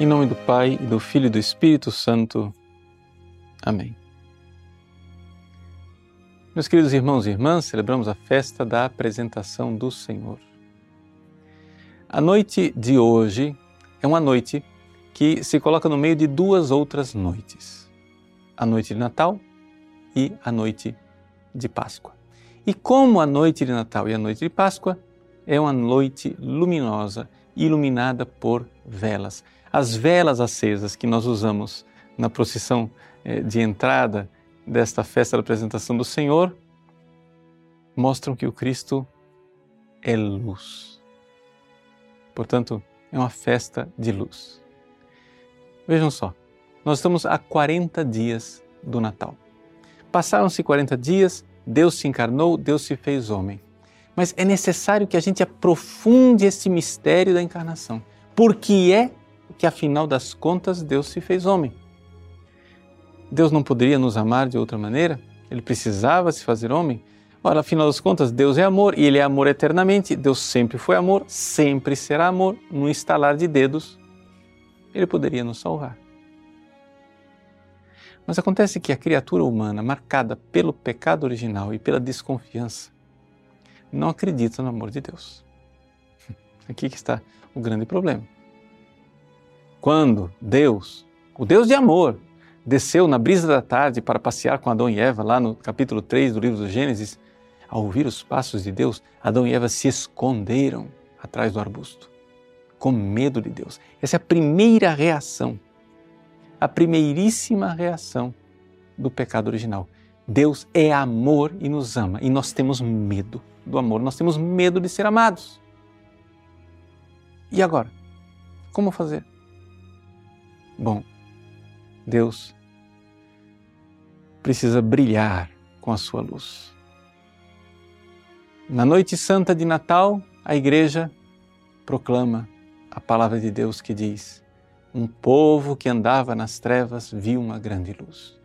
Em nome do Pai, e do Filho e do Espírito Santo. Amém. Meus queridos irmãos e irmãs, celebramos a festa da apresentação do Senhor. A noite de hoje é uma noite que se coloca no meio de duas outras noites: a noite de Natal e a noite de Páscoa. E como a noite de Natal e a noite de Páscoa é uma noite luminosa, iluminada por velas as velas acesas que nós usamos na procissão eh, de entrada desta festa da apresentação do Senhor mostram que o Cristo é luz. Portanto, é uma festa de luz. Vejam só, nós estamos a 40 dias do Natal. Passaram-se 40 dias, Deus se encarnou, Deus se fez homem. Mas é necessário que a gente aprofunde esse mistério da encarnação. Porque é que afinal das contas Deus se fez homem. Deus não poderia nos amar de outra maneira? Ele precisava se fazer homem? Ora, afinal das contas, Deus é amor e Ele é amor eternamente. Deus sempre foi amor, sempre será amor. No estalar de dedos, Ele poderia nos salvar. Mas acontece que a criatura humana, marcada pelo pecado original e pela desconfiança, não acredita no amor de Deus. Aqui que está o grande problema. Quando Deus, o Deus de amor, desceu na brisa da tarde para passear com Adão e Eva, lá no capítulo 3 do livro do Gênesis, ao ouvir os passos de Deus, Adão e Eva se esconderam atrás do arbusto, com medo de Deus. Essa é a primeira reação, a primeiríssima reação do pecado original. Deus é amor e nos ama, e nós temos medo do amor, nós temos medo de ser amados. E agora? Como fazer? Bom, Deus precisa brilhar com a sua luz. Na noite santa de Natal, a igreja proclama a palavra de Deus que diz: Um povo que andava nas trevas viu uma grande luz.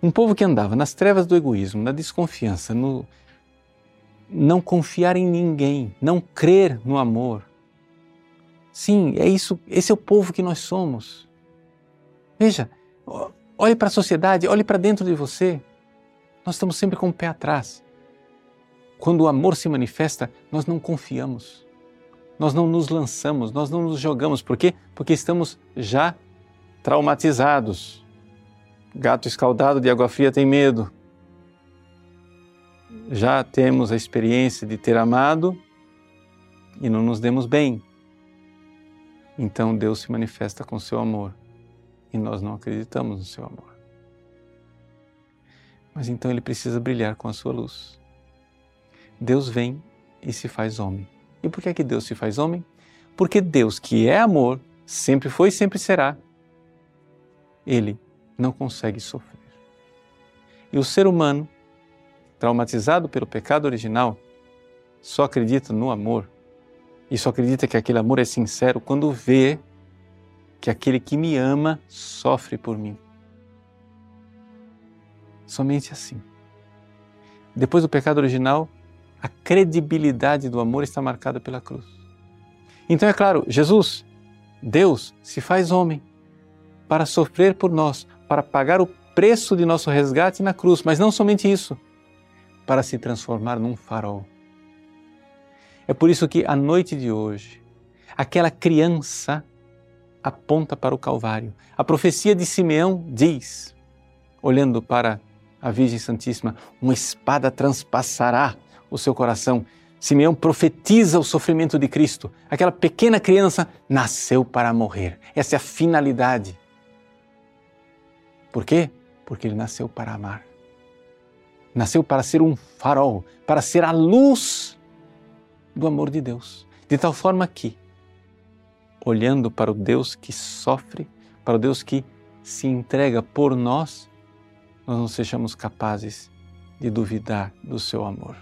Um povo que andava nas trevas do egoísmo, na desconfiança, no não confiar em ninguém, não crer no amor. Sim, é isso, esse é o povo que nós somos. Veja, olhe para a sociedade, olhe para dentro de você. Nós estamos sempre com o pé atrás. Quando o amor se manifesta, nós não confiamos. Nós não nos lançamos, nós não nos jogamos. Por quê? Porque estamos já traumatizados. Gato escaldado de água fria tem medo. Já temos a experiência de ter amado e não nos demos bem. Então Deus se manifesta com seu amor e nós não acreditamos no seu amor. Mas então ele precisa brilhar com a sua luz. Deus vem e se faz homem. E por que é que Deus se faz homem? Porque Deus, que é amor, sempre foi e sempre será, ele não consegue sofrer. E o ser humano, traumatizado pelo pecado original, só acredita no amor e só acredita que aquele amor é sincero quando vê que aquele que me ama sofre por mim. Somente assim. Depois do pecado original, a credibilidade do amor está marcada pela cruz. Então é claro, Jesus, Deus, se faz homem para sofrer por nós, para pagar o preço de nosso resgate na cruz, mas não somente isso, para se transformar num farol. É por isso que a noite de hoje, aquela criança aponta para o Calvário. A profecia de Simeão diz, olhando para a Virgem Santíssima, uma espada transpassará o seu coração. Simeão profetiza o sofrimento de Cristo. Aquela pequena criança nasceu para morrer. Essa é a finalidade. Por quê? Porque ele nasceu para amar. Nasceu para ser um farol, para ser a luz do amor de Deus. De tal forma que olhando para o Deus que sofre, para o Deus que se entrega por nós, nós não sejamos capazes de duvidar do seu amor.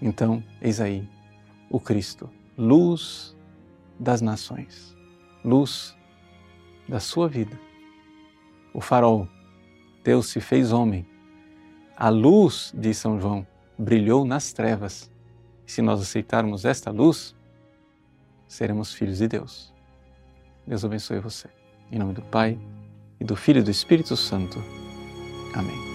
Então, eis aí o Cristo, luz das nações, luz da sua vida. O farol, Deus se fez homem. A luz, diz São João, brilhou nas trevas. Se nós aceitarmos esta luz, seremos filhos de Deus. Deus abençoe você. Em nome do Pai, e do Filho e do Espírito Santo. Amém.